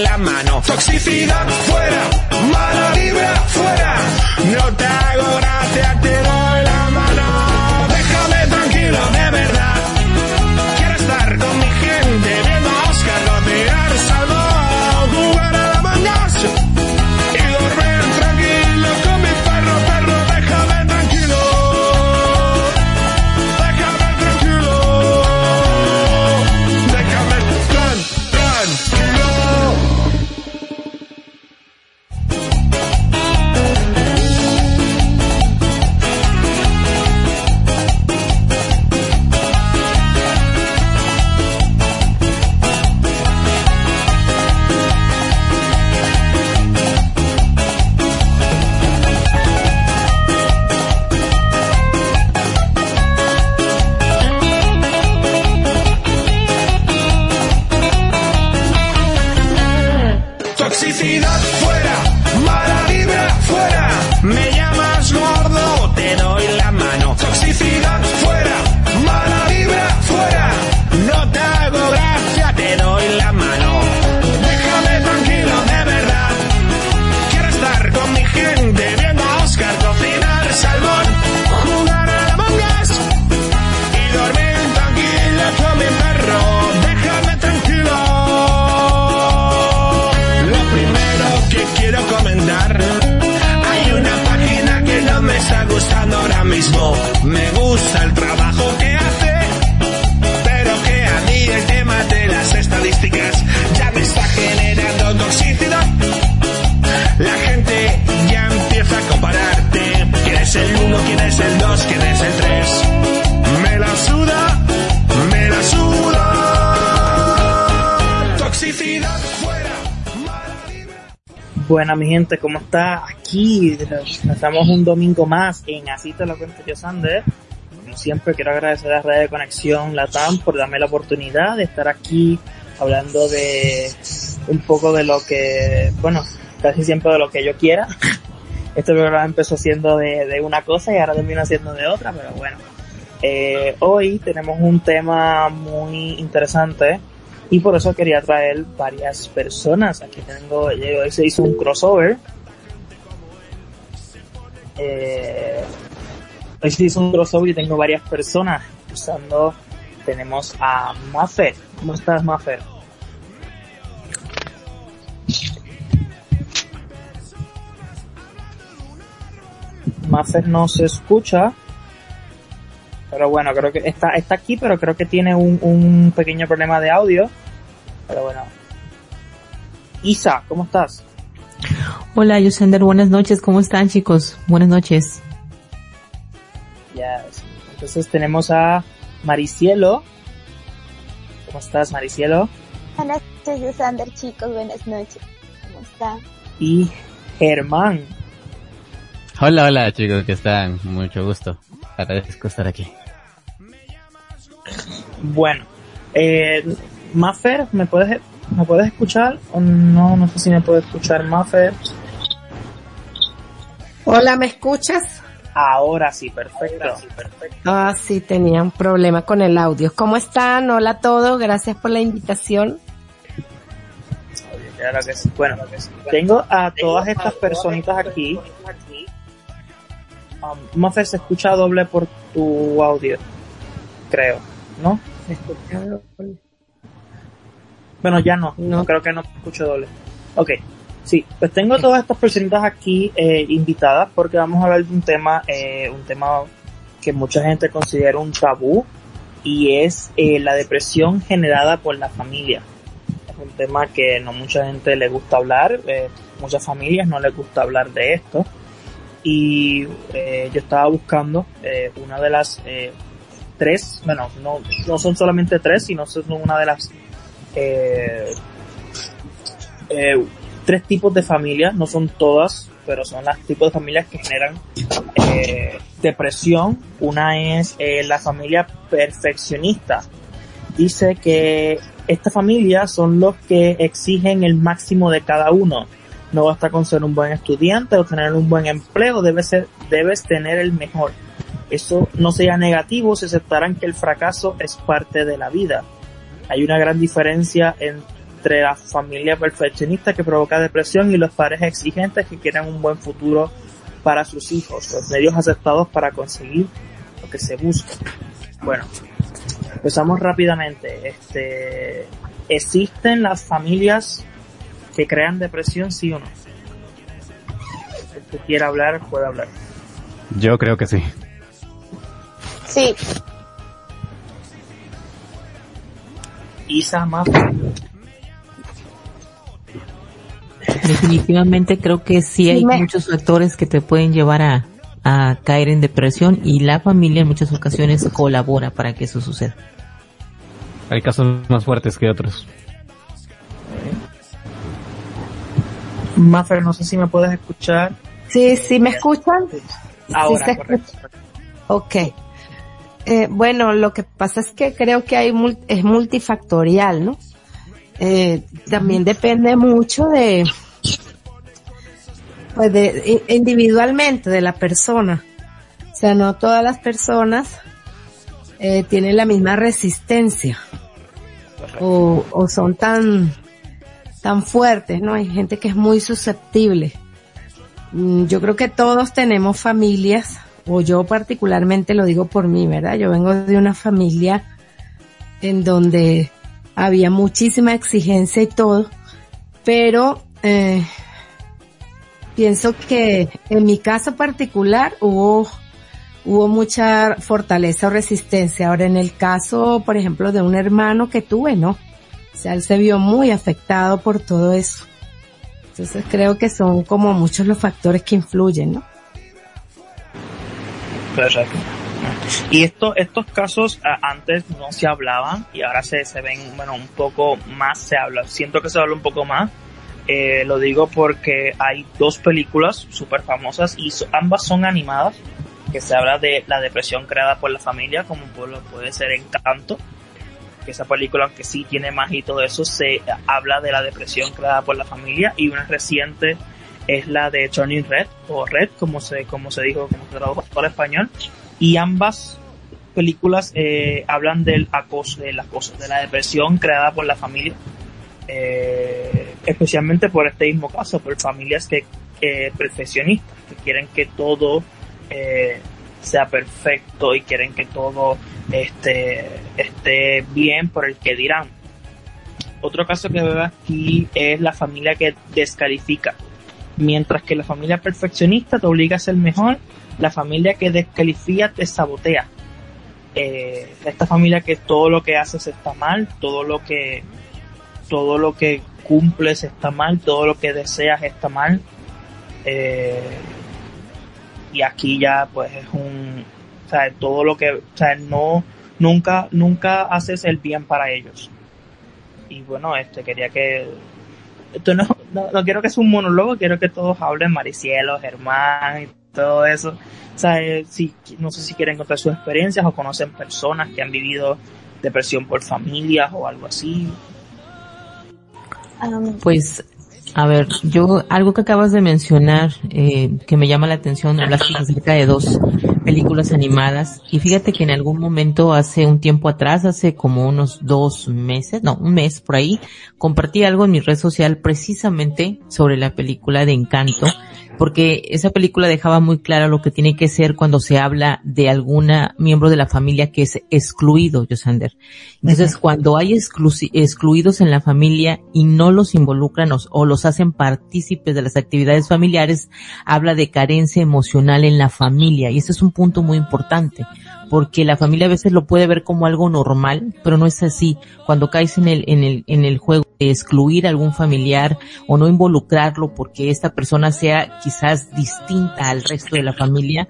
Me gusta el trabajo Buena mi gente, ¿cómo está? Aquí estamos un domingo más en Así te lo cuento yo, Sander. Como siempre quiero agradecer a Radio de Conexión Latam por darme la oportunidad de estar aquí hablando de un poco de lo que, bueno, casi siempre de lo que yo quiera. Este programa empezó siendo de, una cosa y ahora termina siendo de otra, pero bueno. Eh, hoy tenemos un tema muy interesante y por eso quería traer varias personas. Aquí tengo, hoy se hizo un crossover. Eh, hoy se hizo un crossover y tengo varias personas usando. Tenemos a Maffer. ¿Cómo estás, Maffer? Maffer no se escucha. Pero bueno, creo que está, está aquí, pero creo que tiene un, un pequeño problema de audio. Pero bueno. Isa, ¿cómo estás? Hola, Yosender, buenas noches. ¿Cómo están, chicos? Buenas noches. Ya, entonces tenemos a Maricielo. ¿Cómo estás, Maricielo? Buenas noches, Yosander, chicos. Buenas noches. ¿Cómo están? Y Germán. Hola, hola, chicos, ¿qué están? Mucho gusto. Agradezco estar aquí. Bueno, eh, Maffer, ¿me puedes, ¿me puedes escuchar? O no, no sé si me puedes escuchar, Maffer. Hola, ¿me escuchas? Ahora sí, perfecto. Ah, sí, tenía un problema con el audio. ¿Cómo están? Hola a todos, gracias por la invitación. Bueno, tengo a todas estas personitas aquí. Um, se escucha doble por tu audio, creo, ¿no? Se escucha doble. Bueno, ya no, no creo que no escucho doble. Ok, sí, pues tengo todas estas personitas aquí eh, invitadas porque vamos a hablar de un tema, eh, un tema que mucha gente considera un tabú y es eh, la depresión generada por la familia. Es un tema que no mucha gente le gusta hablar, eh, muchas familias no les gusta hablar de esto y eh, yo estaba buscando eh, una de las eh, tres, bueno, no, no son solamente tres, sino son una de las eh, eh, tres tipos de familias, no son todas, pero son los tipos de familias que generan eh, depresión. Una es la familia perfeccionista. Dice que esta familia son los que exigen el máximo de cada uno. No basta con ser un buen estudiante o tener un buen empleo, debes, ser, debes tener el mejor. Eso no sea negativo, se aceptarán que el fracaso es parte de la vida. Hay una gran diferencia entre la familia perfeccionista que provoca depresión y los padres exigentes que quieren un buen futuro para sus hijos, los medios aceptados para conseguir lo que se busca. Bueno, empezamos rápidamente. Este, ¿existen las familias que crean depresión, sí o no? El que quiera hablar, puede hablar. Yo creo que sí. Sí. Isa más. Definitivamente creo que sí hay muchos factores que te pueden llevar a, a caer en depresión y la familia en muchas ocasiones colabora para que eso suceda. Hay casos más fuertes que otros. Maffer, no sé si me puedes escuchar. Sí, sí, ¿me escuchan? Ahora, se correcto. Ok. Eh, bueno, lo que pasa es que creo que hay mul- es multifactorial, ¿no? Eh, también depende mucho de, pues de, individualmente de la persona. O sea, no todas las personas eh, tienen la misma resistencia o, o son tan, tan fuertes, ¿no? Hay gente que es muy susceptible. Mm, Yo creo que todos tenemos familias, o yo particularmente lo digo por mí, ¿verdad? Yo vengo de una familia en donde había muchísima exigencia y todo, pero eh, pienso que en mi caso particular hubo hubo mucha fortaleza o resistencia. Ahora en el caso, por ejemplo, de un hermano que tuve, no. O él se vio muy afectado por todo eso. Entonces creo que son como muchos los factores que influyen, ¿no? Perfecto. Y esto, estos casos antes no se hablaban y ahora se, se ven, bueno, un poco más se habla. Siento que se habla un poco más. Eh, lo digo porque hay dos películas súper famosas y ambas son animadas que se habla de la depresión creada por la familia, como puede ser Encanto, esa película, aunque sí tiene más y todo eso, se habla de la depresión creada por la familia, y una reciente es la de Turning Red, o Red, como se, como se dijo, como se tradujo al español, y ambas películas eh, hablan del acoso, de la depresión creada por la familia, eh, especialmente por este mismo caso, por familias que, que perfeccionistas, que quieren que todo eh, sea perfecto y quieren que todo esté, esté bien por el que dirán. Otro caso que veo aquí es la familia que descalifica. Mientras que la familia perfeccionista te obliga a ser mejor, la familia que descalifica te sabotea. Eh, esta familia que todo lo que haces está mal, todo lo que todo lo que cumples está mal, todo lo que deseas está mal. Eh, y aquí ya pues es un sea todo lo que o sea no nunca nunca haces el bien para ellos. Y bueno este quería que esto no, no, no quiero que sea un monólogo quiero que todos hablen Maricielo Germán y todo eso. O sea eh, si no sé si quieren contar sus experiencias o conocen personas que han vivido depresión por familias o algo así. Um, Pues, a ver, yo, algo que acabas de mencionar, eh, que me llama la atención, hablaste acerca de dos películas animadas, y fíjate que en algún momento, hace un tiempo atrás, hace como unos dos meses, no, un mes por ahí, compartí algo en mi red social precisamente sobre la película de Encanto, porque esa película dejaba muy claro lo que tiene que ser cuando se habla de alguna miembro de la familia que es excluido, Yosander. Entonces, cuando hay excluidos en la familia y no los involucran o, o los hacen partícipes de las actividades familiares, habla de carencia emocional en la familia. Y ese es un punto muy importante, porque la familia a veces lo puede ver como algo normal, pero no es así. Cuando caes en el, en el, en el juego de excluir a algún familiar o no involucrarlo porque esta persona sea quizás distinta al resto de la familia,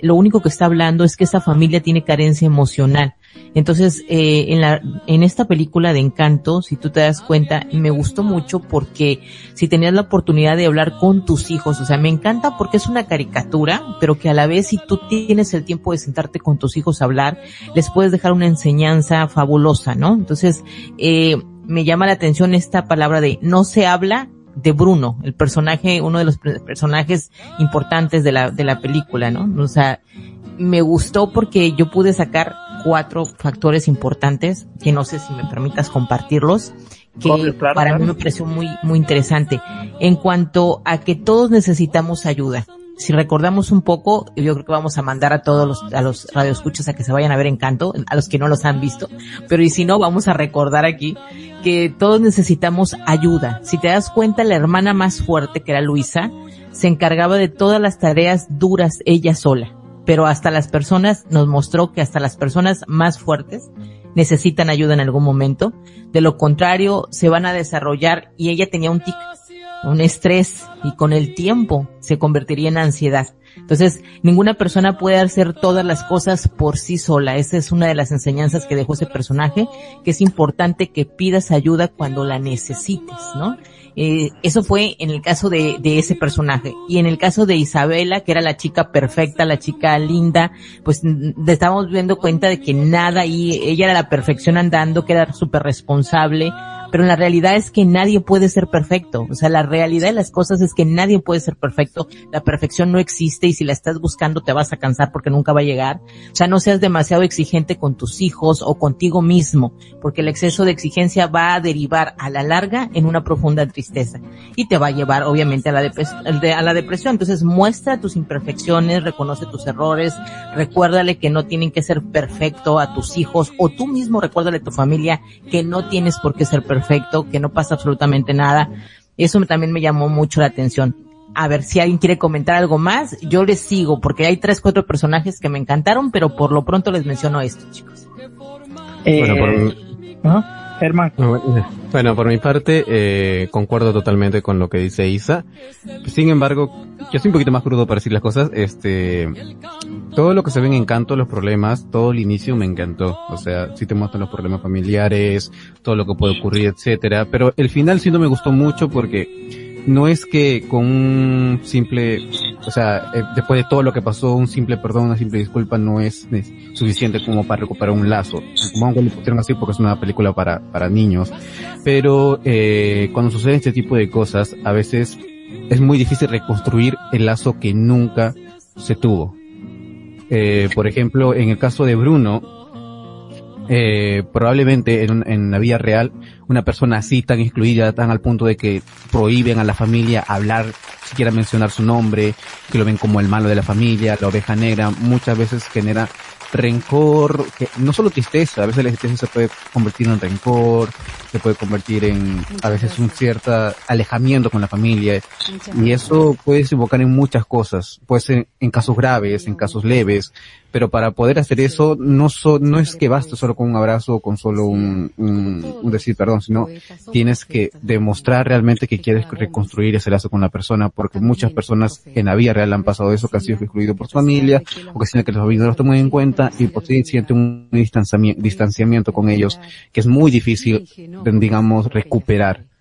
lo único que está hablando es que esa familia tiene carencia emocional. Entonces, eh, en la, en esta película de Encanto, si tú te das cuenta, me gustó mucho porque si tenías la oportunidad de hablar con tus hijos, o sea, me encanta porque es una caricatura, pero que a la vez si tú tienes el tiempo de sentarte con tus hijos a hablar, les puedes dejar una enseñanza fabulosa, ¿no? Entonces, eh, me llama la atención esta palabra de no se habla de Bruno, el personaje, uno de los personajes importantes de la, de la película, ¿no? O sea, me gustó porque yo pude sacar cuatro factores importantes que no sé si me permitas compartirlos que Obvio, claro, para claro. mí me pareció muy muy interesante en cuanto a que todos necesitamos ayuda. Si recordamos un poco, yo creo que vamos a mandar a todos los, a los radioescuchas a que se vayan a ver Encanto, a los que no los han visto, pero y si no, vamos a recordar aquí que todos necesitamos ayuda. Si te das cuenta, la hermana más fuerte, que era Luisa, se encargaba de todas las tareas duras ella sola. Pero hasta las personas, nos mostró que hasta las personas más fuertes necesitan ayuda en algún momento. De lo contrario, se van a desarrollar y ella tenía un tic, un estrés y con el tiempo se convertiría en ansiedad. Entonces, ninguna persona puede hacer todas las cosas por sí sola. Esa es una de las enseñanzas que dejó ese personaje, que es importante que pidas ayuda cuando la necesites, ¿no? Eh, eso fue en el caso de, de ese personaje. Y en el caso de Isabela, que era la chica perfecta, la chica linda, pues le estábamos viendo cuenta de que nada y ella era la perfección andando, que era súper responsable, pero la realidad es que nadie puede ser perfecto. O sea, la realidad de las cosas es que nadie puede ser perfecto. La perfección no existe y si la estás buscando te vas a cansar porque nunca va a llegar. O sea, no seas demasiado exigente con tus hijos o contigo mismo, porque el exceso de exigencia va a derivar a la larga en una profunda tristeza y te va a llevar obviamente a la, a la depresión. Entonces muestra tus imperfecciones, reconoce tus errores, recuérdale que no tienen que ser perfecto a tus hijos o tú mismo recuérdale a tu familia que no tienes por qué ser perfecto, que no pasa absolutamente nada. Eso me- también me llamó mucho la atención. A ver si alguien quiere comentar algo más, yo les sigo porque hay tres, cuatro personajes que me encantaron, pero por lo pronto les menciono esto, chicos. Eh, Bueno, por, ¿ah? Germán. Bueno, por mi parte, eh, concuerdo totalmente con lo que dice Isa. Sin embargo, yo soy un poquito más crudo para decir las cosas. Este, todo lo que se ve en Encanto, los problemas, todo el inicio me encantó. O sea, sí te muestran los problemas familiares, todo lo que puede ocurrir, etcétera. Pero el final sí no me gustó mucho porque no es que con un simple, o sea, eh, después de todo lo que pasó, un simple perdón, una simple disculpa no es, suficiente como para recuperar un lazo. Supongo que lo pusieron así porque es una película para, para niños. Pero, eh, cuando suceden este tipo de cosas, a veces es muy difícil reconstruir el lazo que nunca se tuvo. Eh, por ejemplo, en el caso de Bruno, eh, probablemente en, en, la vida real una persona así tan excluida, tan al punto de que prohíben a la familia hablar, siquiera mencionar su nombre, que lo ven como el malo de la familia, la oveja negra, muchas veces genera rencor, que no solo tristeza, a veces la tristeza se puede convertir en rencor, se puede convertir en a veces un cierto alejamiento con la familia. Y eso puede desembocar en muchas cosas, puede ser en casos graves, en casos leves, pero para poder hacer eso no no es que baste solo con un abrazo o con solo un, un, decir perdón, sino tienes que demostrar realmente que quieres reconstruir ese lazo con la persona, porque muchas personas en la vida real han pasado eso, que han sido excluidos por su familia, o que los familiares no los toman en cuenta, y por sí sienten un distanciamiento, distanciamiento con ellos, que es muy difícil, digamos, recuperar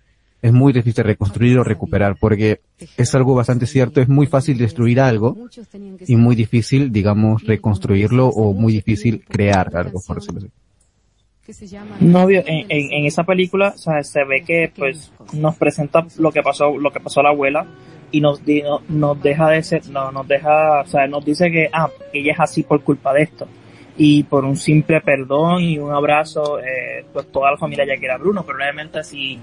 es muy difícil reconstruir o recuperar porque es algo bastante cierto, es muy fácil destruir algo y muy difícil, digamos, reconstruirlo o muy difícil crear algo, por decirlo así. Novio, en, en, esa película se ve que pues nos presenta lo que pasó, lo que pasó a la abuela y nos, nos deja de ser, no, nos deja, o sea, nos dice que, ah, ella es así por culpa de esto. Y por un simple perdón y un abrazo, eh, pues toda la familia ya quiere a Bruno, pero realmente si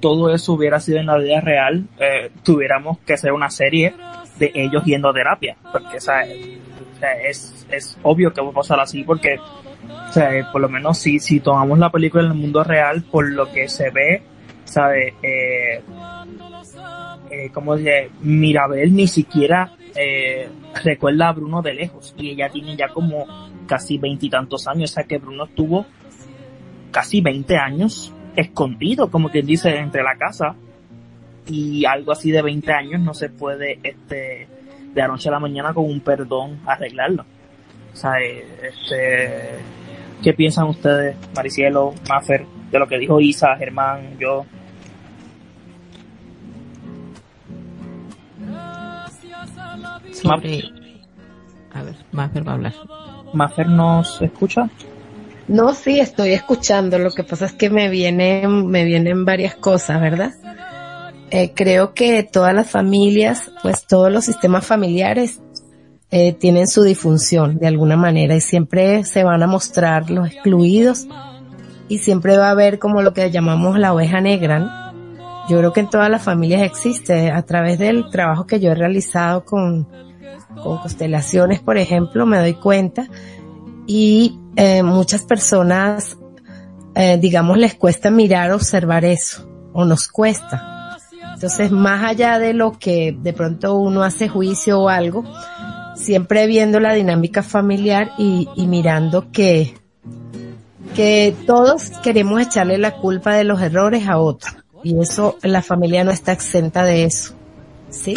todo eso hubiera sido en la vida real, eh, tuviéramos que hacer una serie de ellos yendo a terapia, porque o sea, es, es obvio que va a pasar así, porque o sea, por lo menos si, si tomamos la película en el mundo real, por lo que se ve, ¿sabe? Eh, eh, como dice, Mirabel ni siquiera eh, recuerda a Bruno de lejos y ella tiene ya como casi veintitantos años, o sea que Bruno estuvo casi veinte años escondido, como quien dice, entre la casa y algo así de 20 años no se puede, este, de anoche a la mañana con un perdón arreglarlo. O sea, este, ¿qué piensan ustedes, Maricielo, Maffer, de lo que dijo Isa, Germán, yo? A ver, Maffer va a hablar. ¿Maffer nos escucha? No, sí, estoy escuchando. Lo que pasa es que me vienen, me vienen varias cosas, ¿verdad? Eh, creo que todas las familias, pues todos los sistemas familiares eh, tienen su disfunción de alguna manera y siempre se van a mostrar los excluidos y siempre va a haber como lo que llamamos la oveja negra. Yo creo que en todas las familias existe a través del trabajo que yo he realizado con, con constelaciones, por ejemplo, me doy cuenta y eh, muchas personas, eh, digamos, les cuesta mirar, observar eso, o nos cuesta. Entonces, más allá de lo que de pronto uno hace juicio o algo, siempre viendo la dinámica familiar y, y mirando que, que todos queremos echarle la culpa de los errores a otro. Y eso, la familia no está exenta de eso. ¿Sí?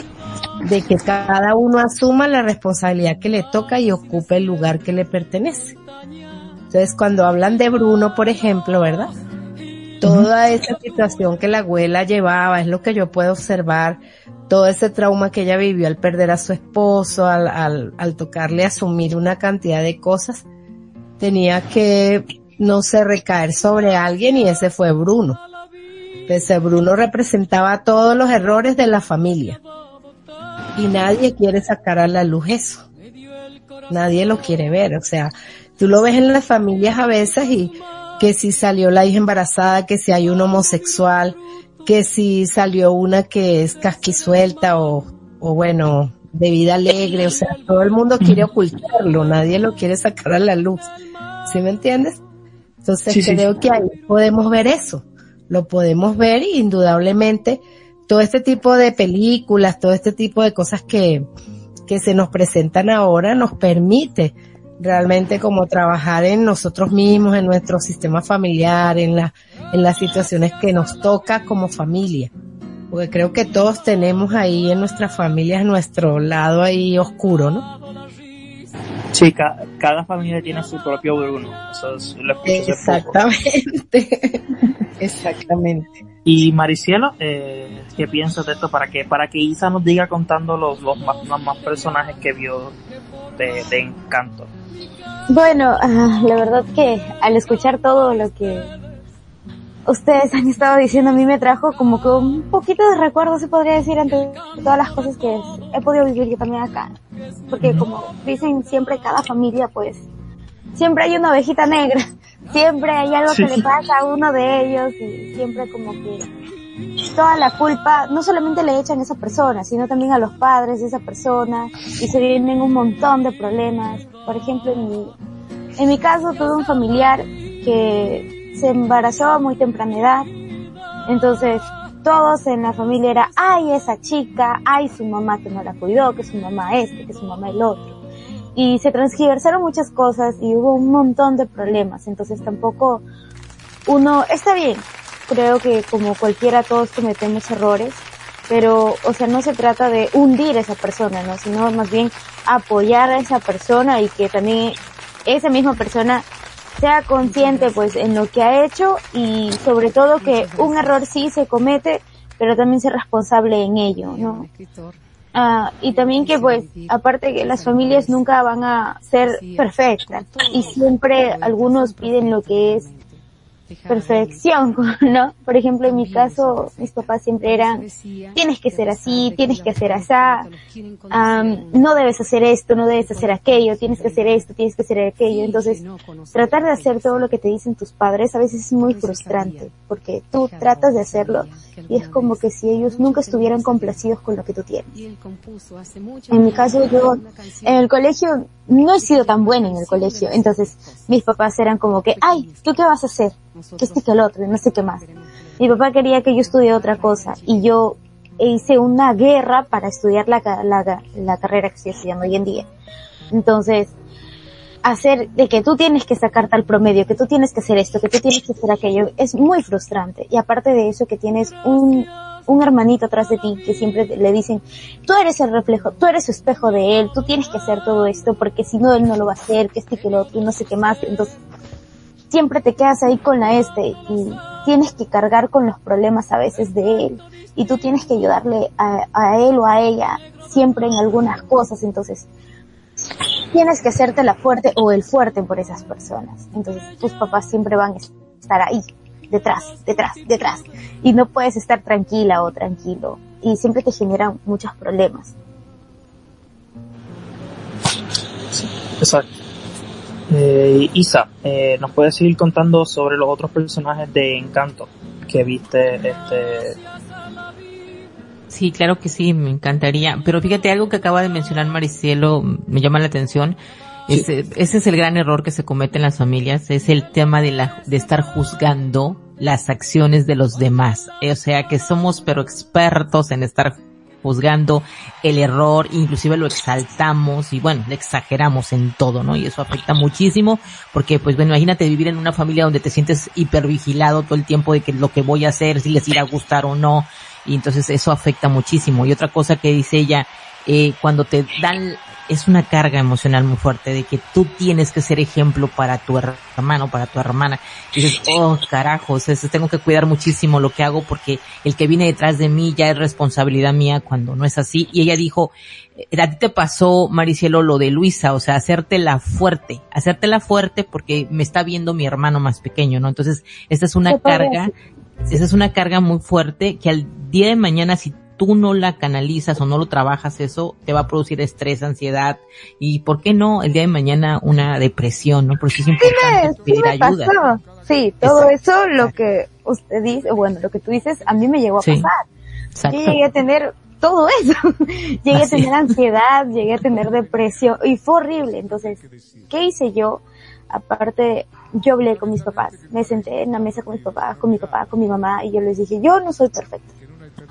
De que cada uno asuma la responsabilidad que le toca y ocupe el lugar que le pertenece. Entonces, cuando hablan de Bruno, por ejemplo, ¿verdad? Toda esa situación que la abuela llevaba es lo que yo puedo observar, todo ese trauma que ella vivió al perder a su esposo, al, al, al tocarle asumir una cantidad de cosas, tenía que, no sé, recaer sobre alguien y ese fue Bruno. Ese Bruno representaba todos los errores de la familia. Y nadie quiere sacar a la luz eso. Nadie lo quiere ver. O sea, Tú lo ves en las familias a veces y que si salió la hija embarazada, que si hay un homosexual, que si salió una que es casquisuelta o, o bueno, de vida alegre, o sea, todo el mundo quiere ocultarlo, nadie lo quiere sacar a la luz. ¿Sí me entiendes? Entonces creo que ahí podemos ver eso, lo podemos ver y indudablemente todo este tipo de películas, todo este tipo de cosas que, que se nos presentan ahora nos permite realmente como trabajar en nosotros mismos, en nuestro sistema familiar, en la, en las situaciones que nos toca como familia. Porque creo que todos tenemos ahí en nuestras familias nuestro lado ahí oscuro, ¿no? Sí, cada familia tiene su propio Bruno. Eso es, lo Exactamente. Exactamente. Y Maricielo, eh, ¿qué piensas de esto? Para que para que Isa nos diga contando los, los, más, personajes que vio de, de Encanto. Bueno, ah, la verdad que al escuchar todo lo que ustedes han estado diciendo a mí me trajo como que un poquito de recuerdo se podría decir ante todas las cosas que he podido vivir yo también acá. Porque como dicen siempre cada familia pues siempre hay una ovejita negra, siempre hay algo que le pasa a uno de ellos y siempre como que toda la culpa no solamente le echan a esa persona, sino también a los padres de esa persona y se vienen un montón de problemas. Por ejemplo, en mi, en mi caso tuve un familiar que se embarazó a muy temprana edad. Entonces, todos en la familia era, ay, esa chica, ay, su mamá que no la cuidó, que su mamá este, que su mamá el otro. Y se transgiversaron muchas cosas y hubo un montón de problemas. Entonces tampoco uno, está bien, creo que como cualquiera todos cometemos errores, pero, o sea, no se trata de hundir a esa persona, ¿no? Sino más bien apoyar a esa persona y que también esa misma persona sea consciente pues en lo que ha hecho y sobre todo que un error sí se comete, pero también ser responsable en ello, ¿no? Ah, y también que pues, aparte que las familias nunca van a ser perfectas y siempre algunos piden lo que es perfección, ¿no? Por ejemplo, en mi caso, mis papás siempre eran, tienes que ser así, tienes que hacer así, no debes hacer esto, no debes hacer aquello, tienes que hacer esto, tienes que hacer aquello. Entonces, tratar de hacer todo lo que te dicen tus padres a veces es muy frustrante, porque tú tratas de hacerlo y es como que si ellos nunca estuvieran complacidos con lo que tú tienes. En mi caso, yo en el colegio no he sido tan buena en el colegio, entonces mis papás eran como que, ay, ¿tú qué vas a hacer? Que este que el otro, no sé qué más. Mi papá quería que yo estudie otra cosa y yo hice una guerra para estudiar la, la, la carrera que estoy estudiando hoy en día. Entonces, hacer de que tú tienes que sacar tal promedio, que tú tienes que hacer esto, que tú tienes que hacer aquello, es muy frustrante. Y aparte de eso, que tienes un, un hermanito atrás de ti que siempre le dicen, tú eres el reflejo, tú eres el espejo de él, tú tienes que hacer todo esto porque si no él no lo va a hacer, que este que lo otro, no sé qué más. Entonces, siempre te quedas ahí con la este y tienes que cargar con los problemas a veces de él y tú tienes que ayudarle a, a él o a ella siempre en algunas cosas. Entonces, tienes que hacerte la fuerte o el fuerte por esas personas. Entonces tus papás siempre van a estar ahí, detrás, detrás, detrás. Y no puedes estar tranquila o tranquilo. Y siempre te generan muchos problemas. exacto. Eh, Isa, eh, ¿nos puedes seguir contando sobre los otros personajes de Encanto que viste este, Sí, claro que sí, me encantaría. Pero fíjate, algo que acaba de mencionar Maricielo me llama la atención. Ese, ese es el gran error que se comete en las familias, es el tema de la, de estar juzgando las acciones de los demás. O sea que somos pero expertos en estar juzgando el error, inclusive lo exaltamos y bueno, le exageramos en todo, ¿no? Y eso afecta muchísimo porque pues bueno, imagínate vivir en una familia donde te sientes hipervigilado todo el tiempo de que lo que voy a hacer, si les irá a gustar o no, y entonces eso afecta muchísimo. Y otra cosa que dice ella, eh, cuando te dan, es una carga emocional muy fuerte de que tú tienes que ser ejemplo para tu hermano, para tu hermana. Y dices, oh carajo, tengo que cuidar muchísimo lo que hago porque el que viene detrás de mí ya es responsabilidad mía cuando no es así. Y ella dijo, eh, a ti te pasó, Maricielo, lo de Luisa, o sea, hacértela fuerte, hacértela fuerte porque me está viendo mi hermano más pequeño, ¿no? Entonces, esta es una carga esa es una carga muy fuerte que al día de mañana si tú no la canalizas o no lo trabajas eso, te va a producir estrés, ansiedad y, ¿por qué no? El día de mañana una depresión, ¿no? Porque es importante pedir ayuda. Sí, todo eso, lo que usted dice, bueno, lo que tú dices, a mí me llegó a pasar. llegué a tener todo eso. llegué a tener ansiedad, llegué a tener depresión y fue horrible. Entonces, ¿qué hice yo? Aparte, yo hablé con mis papás, me senté en la mesa con mis papás, con mi papá, con mi mamá y yo les dije, yo no soy perfecta.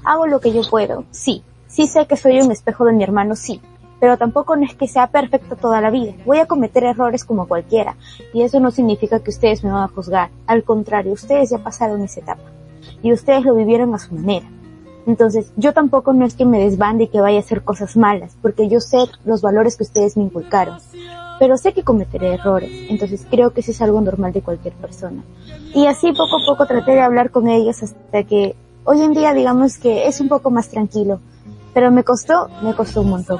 Hago lo que yo puedo, sí. Sí sé que soy un espejo de mi hermano, sí. pero tampoco no es que sea perfecto toda la vida. Voy a cometer errores como cualquiera, y eso no significa que ustedes me van a juzgar. Al contrario, ustedes ya pasaron esa etapa, y ustedes lo vivieron a su manera. Entonces, yo tampoco no es que me desbande y que vaya a hacer cosas malas, porque yo sé los valores que ustedes me inculcaron. Pero sé que cometeré errores, entonces creo que eso es algo normal de cualquier persona. Y así poco a poco traté de hablar con ellos hasta que hoy en día digamos que es un poco más tranquilo. Pero me costó, me costó un montón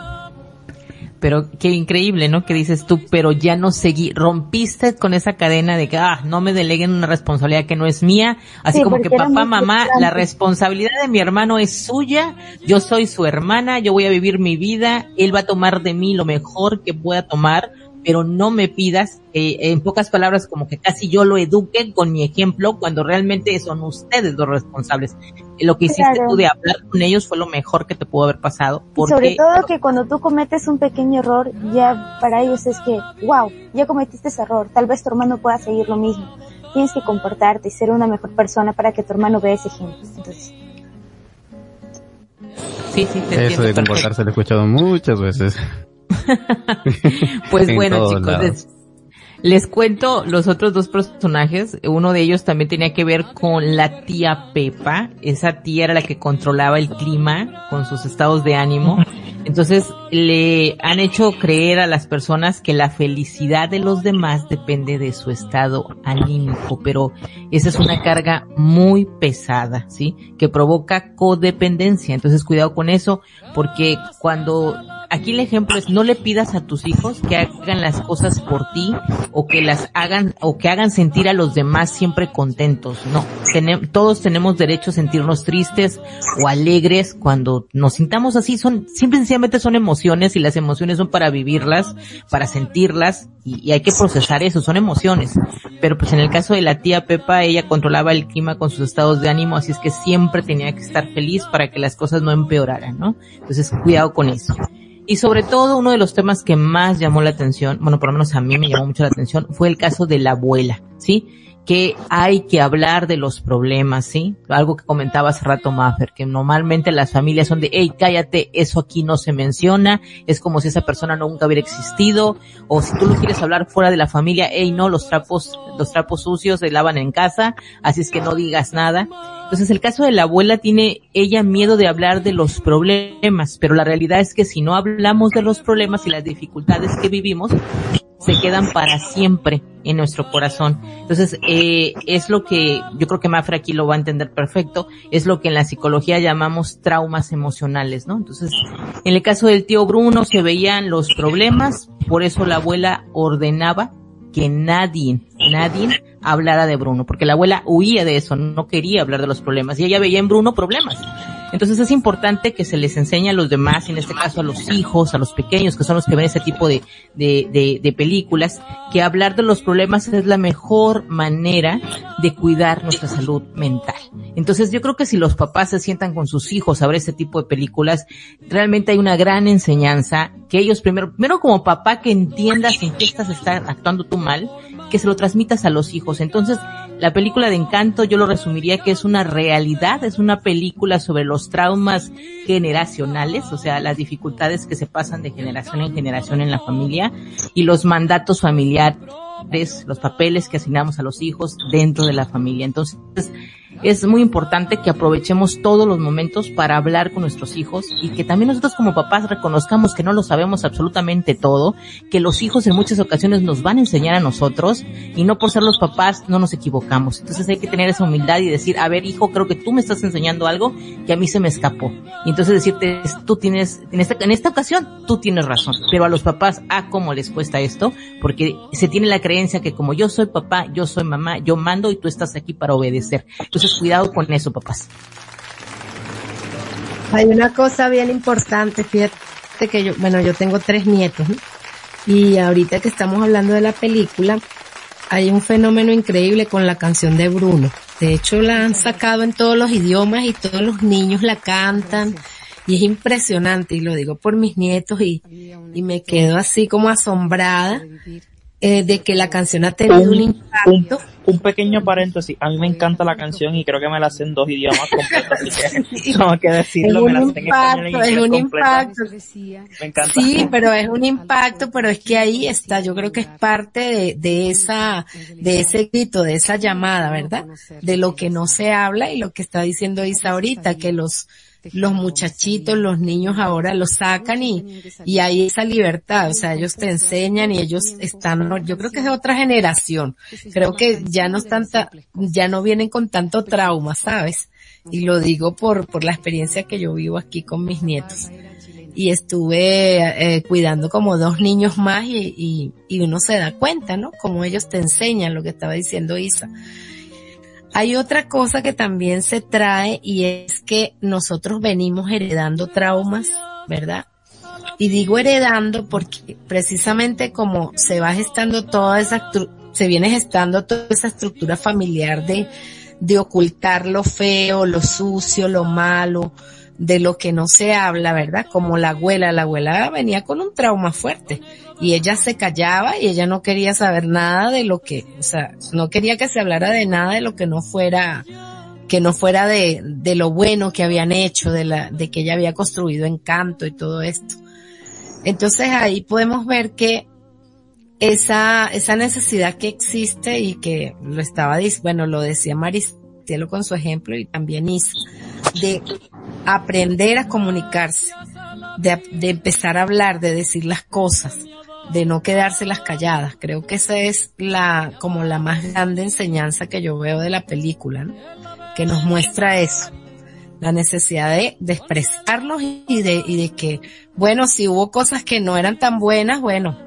pero qué increíble, ¿no? Que dices tú, pero ya no seguí, rompiste con esa cadena de que, ah, no me deleguen una responsabilidad que no es mía, así como que papá, mamá, la responsabilidad de mi hermano es suya, yo soy su hermana, yo voy a vivir mi vida, él va a tomar de mí lo mejor que pueda tomar, pero no me pidas, eh, en pocas palabras, como que casi yo lo eduque con mi ejemplo, cuando realmente son ustedes los responsables. Lo que hiciste tú de hablar con ellos fue lo mejor que te pudo haber pasado. Porque... Sobre todo que cuando tú cometes un pequeño error, ya para ellos es que, wow, ya cometiste ese error, tal vez tu hermano pueda seguir lo mismo. Tienes que comportarte y ser una mejor persona para que tu hermano vea ese ejemplo. Entonces, Sí, sí, te Eso de comportarse lo he escuchado muchas veces. pues bueno, chicos, les, cuento los otros dos personajes. Uno de ellos también tenía que ver con la tía Pepa. Esa tía era la que controlaba el clima con sus estados de ánimo. Entonces le han hecho creer a las personas que la felicidad de los demás depende de su estado anímico, pero esa es una carga muy pesada, ¿sí? Que provoca codependencia. Entonces cuidado con eso, porque cuando aquí el ejemplo es no le pidas a tus hijos que hagan las cosas por ti o que las hagan o que hagan sentir a los demás siempre contentos. No, todos tenemos derecho a sentirnos tristes o alegres cuando nos sintamos así. Son simple sencillamente son emociones y las emociones son para vivirlas, para sentirlas y, y hay que procesar eso. Son emociones. Pero pues en el caso de la tía Pepa, ella controlaba el clima con sus estados de ánimo, así es que siempre tenía que estar feliz para que las cosas no empeoraran, ¿no? Entonces cuidado con eso. Y sobre todo uno de los temas que más llamó la atención, bueno, por lo menos a mí me llamó mucho la atención, fue el caso de la abuela, ¿sí? Que hay que hablar de los problemas, ¿sí? Algo que comentaba hace rato Maffer, que normalmente las familias son de, hey, cállate, eso aquí no se menciona, es como si esa persona nunca hubiera existido, o si tú lo quieres hablar fuera de la familia, hey, no, los trapos, los trapos sucios se lavan en casa, así es que no digas nada. Entonces el caso de la abuela tiene ella miedo de hablar de los problemas, pero la realidad es que si no hablamos de los problemas y las dificultades que vivimos, se quedan para siempre en nuestro corazón. Entonces, eh, es lo que yo creo que Mafra aquí lo va a entender perfecto, es lo que en la psicología llamamos traumas emocionales, ¿no? Entonces, en el caso del tío Bruno se veían los problemas, por eso la abuela ordenaba que nadie, nadie hablara de Bruno, porque la abuela huía de eso, no quería hablar de los problemas y ella veía en Bruno problemas. Entonces es importante que se les enseñe a los demás, en este caso a los hijos, a los pequeños, que son los que ven ese tipo de, de, de, de películas, que hablar de los problemas es la mejor manera de cuidar nuestra salud mental. Entonces yo creo que si los papás se sientan con sus hijos a ver este tipo de películas, realmente hay una gran enseñanza que ellos primero, primero como papá que entiendas en qué estás actuando tú mal, que se lo transmitas a los hijos. Entonces, la película de Encanto yo lo resumiría que es una realidad, es una película sobre los traumas generacionales, o sea, las dificultades que se pasan de generación en generación en la familia y los mandatos familiares, los papeles que asignamos a los hijos dentro de la familia. Entonces, es muy importante que aprovechemos todos los momentos para hablar con nuestros hijos y que también nosotros como papás reconozcamos que no lo sabemos absolutamente todo, que los hijos en muchas ocasiones nos van a enseñar a nosotros y no por ser los papás no nos equivocamos. Entonces hay que tener esa humildad y decir, a ver hijo, creo que tú me estás enseñando algo que a mí se me escapó. Y entonces decirte, tú tienes, en esta, en esta ocasión, tú tienes razón. Pero a los papás, ah, cómo les cuesta esto, porque se tiene la creencia que como yo soy papá, yo soy mamá, yo mando y tú estás aquí para obedecer. Entonces cuidado con eso, papás. Hay una cosa bien importante, fíjate que yo, bueno, yo tengo tres nietos, y ahorita que estamos hablando de la película, hay un fenómeno increíble con la canción de Bruno. De hecho, la han sacado en todos los idiomas y todos los niños la cantan. Y es impresionante, y lo digo por mis nietos, y, y me quedo así como asombrada eh, de que la canción ha tenido un impacto un pequeño paréntesis, a mí me encanta la canción y creo que me la hacen dos idiomas completos, así que tengo que decirlo, me la hacen en y es un impacto. Me encanta. Sí, pero es un impacto, pero es que ahí está, yo creo que es parte de, de esa, de ese grito, de esa llamada, ¿verdad? De lo que no se habla y lo que está diciendo Isa ahorita, que los, los muchachitos, los niños ahora lo sacan y, y hay esa libertad, o sea, ellos te enseñan y ellos están, yo creo que es de otra generación, creo que ya no están, ya no vienen con tanto trauma, ¿sabes? Y lo digo por, por la experiencia que yo vivo aquí con mis nietos. Y estuve eh, cuidando como dos niños más y, y, y uno se da cuenta, ¿no? Como ellos te enseñan lo que estaba diciendo Isa. Hay otra cosa que también se trae y es que nosotros venimos heredando traumas, ¿verdad? Y digo heredando porque precisamente como se va gestando toda esa, se viene gestando toda esa estructura familiar de, de ocultar lo feo, lo sucio, lo malo, de lo que no se habla, ¿verdad? Como la abuela, la abuela venía con un trauma fuerte y ella se callaba y ella no quería saber nada de lo que, o sea, no quería que se hablara de nada de lo que no fuera, que no fuera de, de lo bueno que habían hecho, de la, de que ella había construido encanto y todo esto. Entonces ahí podemos ver que esa, esa necesidad que existe y que lo estaba, bueno, lo decía Maricielo con su ejemplo y también Isa, de aprender a comunicarse, de, de empezar a hablar, de decir las cosas, de no quedárselas calladas. Creo que esa es la, como la más grande enseñanza que yo veo de la película, ¿no? que nos muestra eso. La necesidad de, de expresarnos y de, y de que, bueno, si hubo cosas que no eran tan buenas, bueno,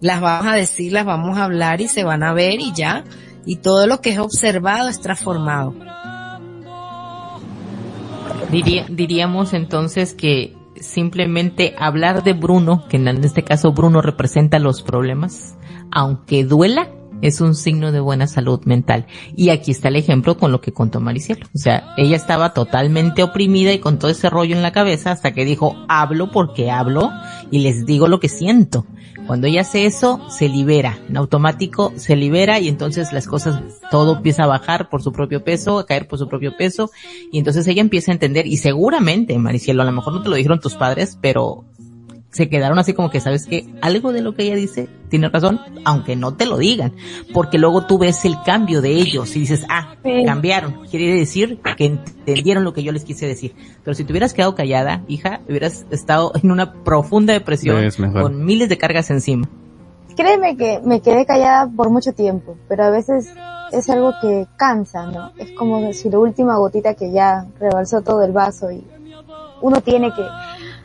las vamos a decir, las vamos a hablar y se van a ver y ya. Y todo lo que es observado es transformado. Diría, diríamos entonces que simplemente hablar de Bruno, que en este caso Bruno representa los problemas, aunque duela, es un signo de buena salud mental. Y aquí está el ejemplo con lo que contó Maricielo. O sea, ella estaba totalmente oprimida y con todo ese rollo en la cabeza hasta que dijo, hablo porque hablo y les digo lo que siento. Cuando ella hace eso, se libera, en automático se libera y entonces las cosas, todo empieza a bajar por su propio peso, a caer por su propio peso. Y entonces ella empieza a entender y seguramente, Maricielo, a lo mejor no te lo dijeron tus padres, pero se quedaron así como que sabes que algo de lo que ella dice tiene razón, aunque no te lo digan, porque luego tú ves el cambio de ellos y dices, ah, cambiaron, quiere decir que entendieron lo que yo les quise decir. Pero si te hubieras quedado callada, hija, hubieras estado en una profunda depresión con miles de cargas encima. Créeme que me quedé callada por mucho tiempo, pero a veces es algo que cansa, ¿no? Es como si la última gotita que ya rebalsó todo el vaso y uno tiene que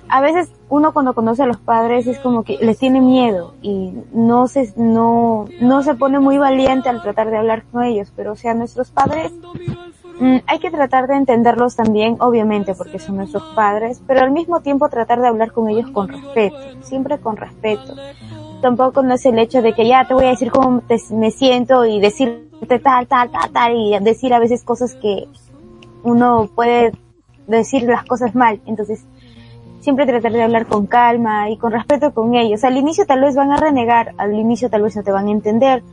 a veces uno cuando conoce a los padres es como que les tiene miedo y no se, no, no se pone muy valiente al tratar de hablar con ellos, pero o sea, nuestros padres, mm, hay que tratar de entenderlos también, obviamente, porque son nuestros padres, pero al mismo tiempo tratar de hablar con ellos con respeto, siempre con respeto. Tampoco no es el hecho de que ya te voy a decir cómo me siento y decirte tal, tal, tal, tal, y decir a veces cosas que uno puede decir las cosas mal. Entonces, siempre tratar de hablar con calma y con respeto con ellos. Al inicio tal vez van a renegar, al inicio tal vez no te van a entender,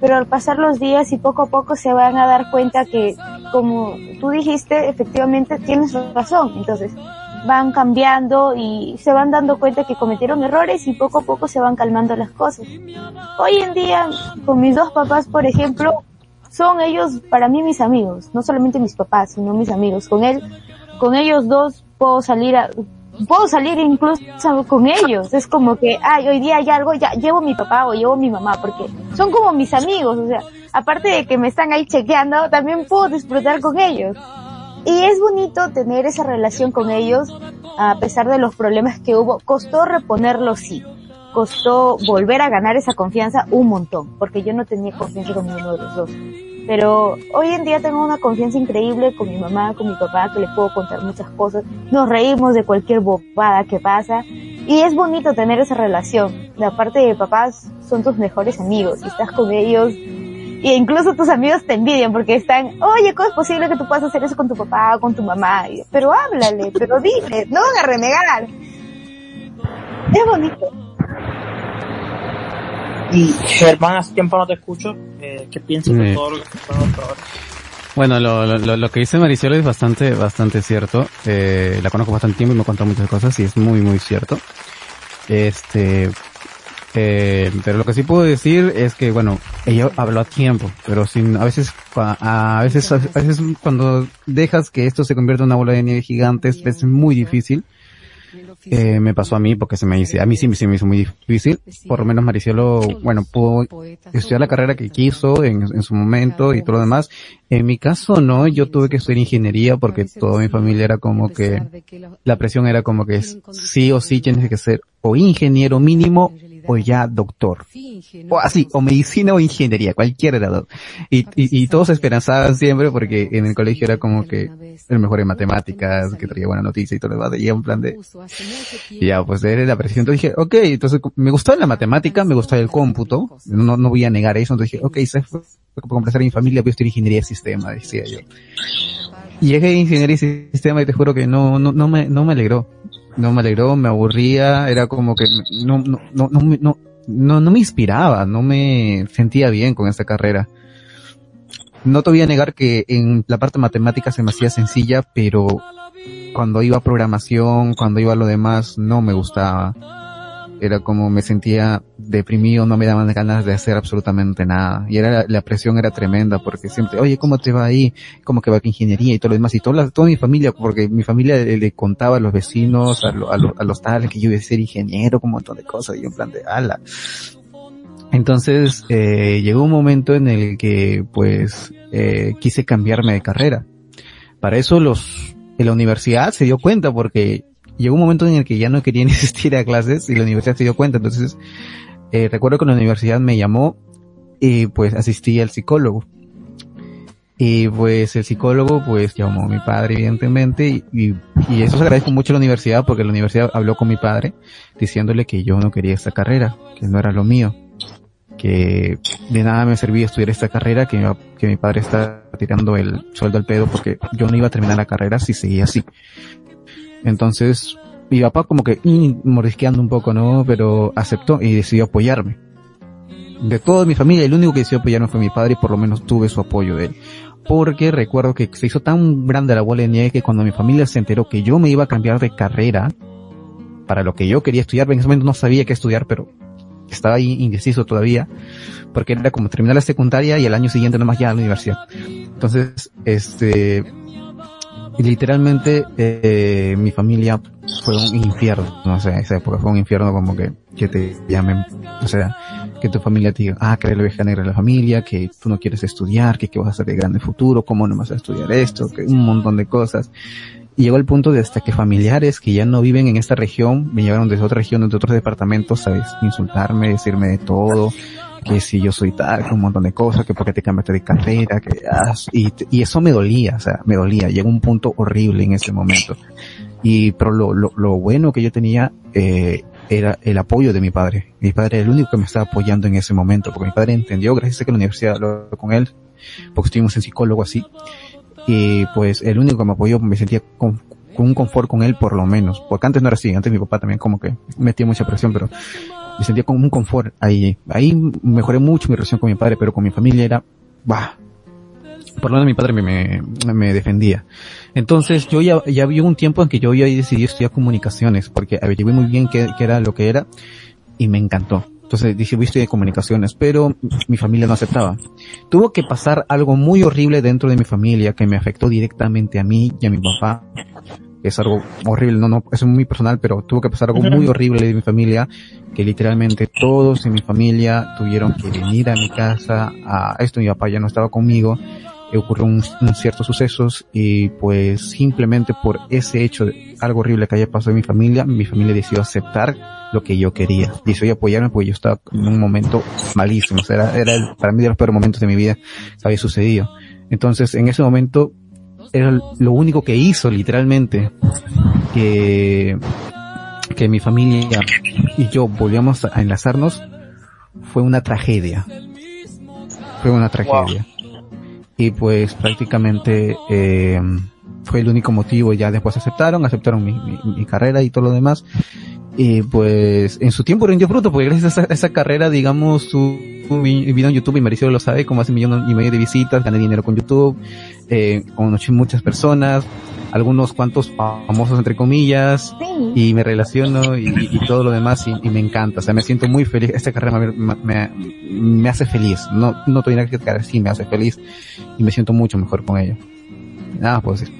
pero al pasar los días y poco a poco se van a dar cuenta que, como tú dijiste, efectivamente tienes razón. Entonces, van cambiando y se van dando cuenta que cometieron errores y poco a poco se van calmando las cosas. Hoy en día, con mis dos papás, por ejemplo, son ellos para mí mis amigos, no solamente mis papás, sino mis amigos. Con él, con ellos dos puedo salir a, puedo salir incluso con ellos. Es como que, ay, hoy día hay algo, ya llevo mi papá o llevo mi mamá, porque son como mis amigos, o sea, aparte de que me están ahí chequeando, también puedo disfrutar con ellos. Y es bonito tener esa relación con ellos, a pesar de los problemas que hubo. Costó reponerlo, sí. Costó volver a ganar esa confianza un montón, porque yo no tenía confianza con ninguno de los dos. Pero hoy en día tengo una confianza increíble con mi mamá, con mi papá, que les puedo contar muchas cosas. Nos reímos de cualquier bobada que pasa. Y es bonito tener esa relación. La parte de papás son tus mejores amigos. Estás con ellos. Y incluso tus amigos te envidian porque están, oye, ¿cómo es posible que tú puedas hacer eso con tu papá o con tu mamá? pero háblale, pero dile, no van a renegar. Es bonito. Y Germán, hace tiempo no te escucho. Eh, ¿Qué piensas de Sí. todo lo que está pasando ahora? Bueno, lo, lo, lo que dice Maricielo es bastante, bastante cierto. Eh, la conozco bastante tiempo y me contado muchas cosas y es muy, muy cierto. Este, eh, pero lo que sí puedo decir es que, bueno, ella habló a tiempo, pero sin, a veces, a veces, a veces cuando dejas que esto se convierta en una bola de nieve gigante es, es muy difícil. Eh, me pasó a mí porque se me dice, a mí sí se me hizo muy difícil. Por lo menos Maricielo, bueno, pudo estudiar la carrera que quiso en, en su momento y todo lo demás. En mi caso no, yo tuve que estudiar ingeniería porque toda mi familia era como que, la presión era como que sí o sí tienes que ser o ingeniero mínimo o ya doctor. O así, o medicina o ingeniería, cualquiera de las. Y, y, y todos esperanzaban siempre porque en el colegio era como que el mejor en matemáticas, que traía buena noticia y todo lo demás, y un plan de, y ya, pues era la presión. Entonces dije, ok, entonces me gustó la matemática, me gustó el cómputo, no, no voy a negar eso, entonces dije, ok, se fue por complacer a mi familia, voy a estudiar ingeniería de sistema, decía yo. Y llegué a ingeniería de sistema y te juro que no, no, no me, no me alegró. No me alegró, me aburría, era como que no, no, no, no, no, no, no me inspiraba, no me sentía bien con esta carrera. No te voy a negar que en la parte matemática se me hacía sencilla, pero cuando iba a programación, cuando iba a lo demás, no me gustaba. Era como me sentía deprimido, no me daban ganas de hacer absolutamente nada. Y era, la presión era tremenda porque siempre, oye, ¿cómo te va ahí? ¿Cómo que va que ingeniería y todo lo demás? Y toda, toda mi familia, porque mi familia le, contaba a los vecinos, a, a, lo- a los tales que yo iba a ser ingeniero, con un montón de cosas. Y en plan de, ala. Entonces, eh, llegó un momento en el que, pues, eh, quise cambiarme de carrera. Para eso los, en la universidad se dio cuenta porque llegó un momento en el que ya no querían asistir a clases y la universidad se dio cuenta. Entonces, eh, recuerdo que la universidad me llamó y pues asistí al psicólogo. Y pues el psicólogo pues llamó a mi padre evidentemente y, eso se agradezco mucho a la universidad porque la universidad habló con mi padre diciéndole que yo no quería esta carrera, que no era lo mío, que de nada me servía estudiar esta carrera, que, mi- que mi padre está tirando el sueldo al pedo porque yo no iba a terminar la carrera si seguía así. Entonces, mi papá como que mordisqueando un poco, ¿no? Pero aceptó y decidió apoyarme. De toda mi familia, el único que decidió apoyarme fue mi padre y por lo menos tuve su apoyo de él. Porque recuerdo que se hizo tan grande la bola de nieve que cuando mi familia se enteró que yo me iba a cambiar de carrera para lo que yo quería estudiar, en ese momento no sabía qué estudiar, pero estaba ahí indeciso todavía, porque era como terminar la secundaria y el año siguiente nomás ya a la universidad. Entonces, este, literalmente, eh, mi familia fue un infierno, no sé, esa época fue un infierno como que, que te llamen, o sea, que tu familia te diga, ah, que eres la oveja negra de la familia, que tú no quieres estudiar, que qué vas a hacer de grande futuro, cómo no vas a estudiar esto, que un montón de cosas. Y llegó el punto de hasta que familiares que ya no viven en esta región, me llevaron desde otra región, de otros departamentos, sabes, insultarme, decirme de todo, que si yo soy tal, un montón de cosas, que porque te cambiaste de carrera, que ah, y, y eso me dolía, o sea, me dolía, llegó un punto horrible en ese momento. Y, pero lo, lo, lo bueno que yo tenía, eh, era el apoyo de mi padre. Mi padre era el único que me estaba apoyando en ese momento, porque mi padre entendió, gracias a que la universidad habló con él, porque estuvimos en psicólogo así, y pues el único que me apoyó me sentía con, con un confort con él por lo menos, porque antes no era así, antes mi papá también como que metía mucha presión, pero me sentía como un confort ahí, ahí mejoré mucho mi relación con mi padre, pero con mi familia era, bah, por lo menos mi padre me, me, me defendía. Entonces yo ya, ya vi un tiempo en que yo ya decidí estudiar comunicaciones, porque averigué muy bien qué, qué era lo que era, y me encantó. Entonces dije, voy a estudiar comunicaciones, pero mi familia no aceptaba. Tuvo que pasar algo muy horrible dentro de mi familia que me afectó directamente a mí y a mi papá. Es algo horrible, no, no, es muy personal, pero tuvo que pasar algo muy horrible de mi familia, que literalmente todos en mi familia tuvieron que venir a mi casa, a esto mi papá ya no estaba conmigo, eh, ocurrió un, un ciertos sucesos y pues simplemente por ese hecho algo horrible que haya pasado en mi familia, mi familia decidió aceptar lo que yo quería. Decidió apoyarme porque yo estaba en un momento malísimo. O sea, era, era para mí de los peores momentos de mi vida que había sucedido. Entonces, en ese momento, era lo único que hizo literalmente que, que mi familia y yo volvíamos a enlazarnos fue una tragedia. Fue una tragedia. Y pues prácticamente eh, fue el único motivo. Ya después aceptaron, aceptaron mi, mi, mi carrera y todo lo demás. Y pues en su tiempo rindió fruto, porque gracias a esa, carrera, digamos, su, su video en YouTube, y Mauricio lo sabe, como hace un millón y medio de visitas, gané dinero con YouTube, eh, conocí muchas personas, algunos cuantos famosos entre comillas, y me relaciono y, todo lo demás y, me encanta, o sea, me siento muy feliz, esta carrera me, me, me hace feliz, no, no tengo que quedar sí, me hace feliz y me siento mucho mejor con ello. Nada puedo decir.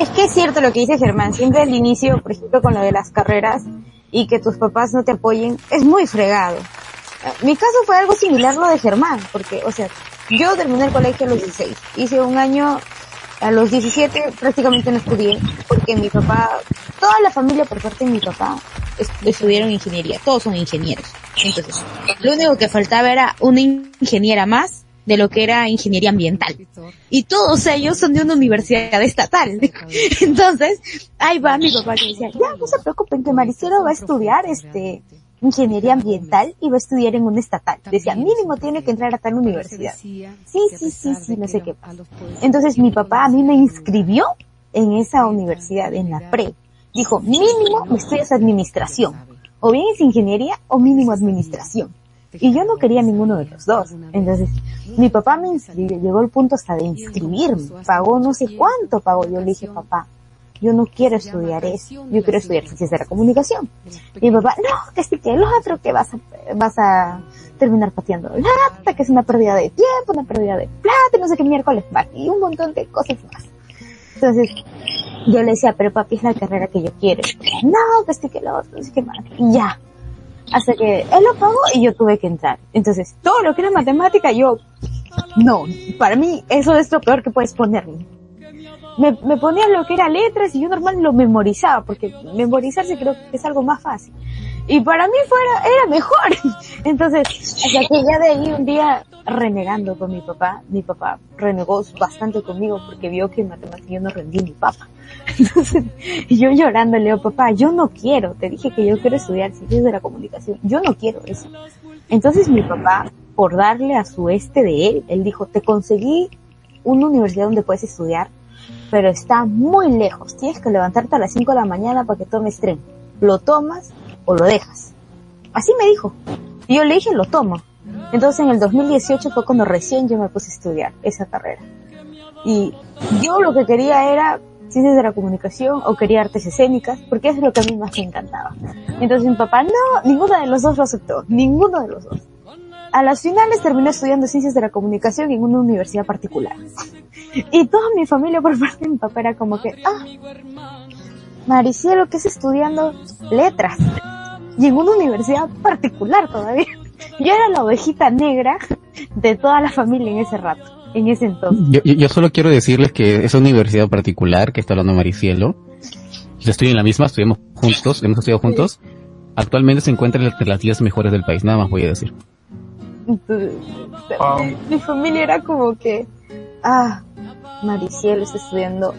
Es que es cierto lo que dice Germán, siempre al inicio, por ejemplo, con lo de las carreras y que tus papás no te apoyen, es muy fregado. Mi caso fue algo similar lo de Germán, porque, o sea, yo terminé el colegio a los 16, hice un año a los 17 prácticamente no estudié, porque mi papá, toda la familia por parte de mi papá estudiaron ingeniería, todos son ingenieros. Entonces, lo único que faltaba era una ingeniera más de lo que era ingeniería ambiental. Y todos ellos son de una universidad estatal. Entonces, ahí va mi papá que decía, ya, no se preocupen que Maricero va a estudiar este ingeniería ambiental y va a estudiar en un estatal. Decía, mínimo tiene que entrar a tal universidad. Sí, sí, sí, sí, no sé qué pasa. Entonces mi papá a mí me inscribió en esa universidad, en la pre. Dijo, mínimo estudias administración. O bien es ingeniería o mínimo administración. Y yo no quería ninguno de los dos. Entonces, mi papá me inscribió, llegó el punto hasta de inscribirme. Pagó no sé cuánto pagó. Yo le dije, papá, yo no quiero estudiar eso. Yo quiero estudiar ciencias de la comunicación. Y mi papá, no, que sí, el otro, que vas a, vas a terminar pateando lata, que es una pérdida de tiempo, una pérdida de plata, no sé qué miércoles va, y un montón de cosas más. Entonces, yo le decía, pero papi es la carrera que yo quiero. No, que sí, lo otro, no sé qué más. Y ya, hasta que él lo pagó y yo tuve que entrar. Entonces, todo lo que era matemática, yo, no, para mí eso es lo peor que puedes ponerme. Me, me ponía lo que era letras y yo normal lo memorizaba, porque memorizarse creo que es algo más fácil. Y para mí fuera, era mejor. Entonces, hasta que ya de ahí un día renegando con mi papá, mi papá renegó bastante conmigo porque vio que en matemáticas yo no rendí ni papá. Entonces, yo llorando le digo, papá, yo no quiero, te dije que yo quiero estudiar ciencias de la comunicación, yo no quiero eso. Entonces mi papá, por darle a su este de él, él dijo, te conseguí una universidad donde puedes estudiar, pero está muy lejos, tienes que levantarte a las 5 de la mañana para que tomes tren. Lo tomas o lo dejas. Así me dijo. Y yo le dije, lo tomo. Entonces en el 2018 fue cuando recién yo me puse a estudiar esa carrera. Y yo lo que quería era ciencias de la comunicación o quería artes escénicas, porque es lo que a mí más me encantaba. Entonces mi papá, no, ninguno de los dos lo aceptó, ninguno de los dos. A las finales terminé estudiando ciencias de la comunicación en una universidad particular. Y toda mi familia por parte de mi papá era como que, ah, Maricielo, ¿qué es estudiando letras? Y en una universidad particular todavía. Yo era la ovejita negra de toda la familia en ese rato, en ese entonces. Yo, solo quiero decirles que esa universidad particular que está hablando Maricielo, yo estoy en la misma, estudiamos juntos, hemos estudiado juntos, actualmente se encuentra entre las 10 mejores del país, nada más voy a decir. mi, familia era como que, ah, Maricielo está estudiando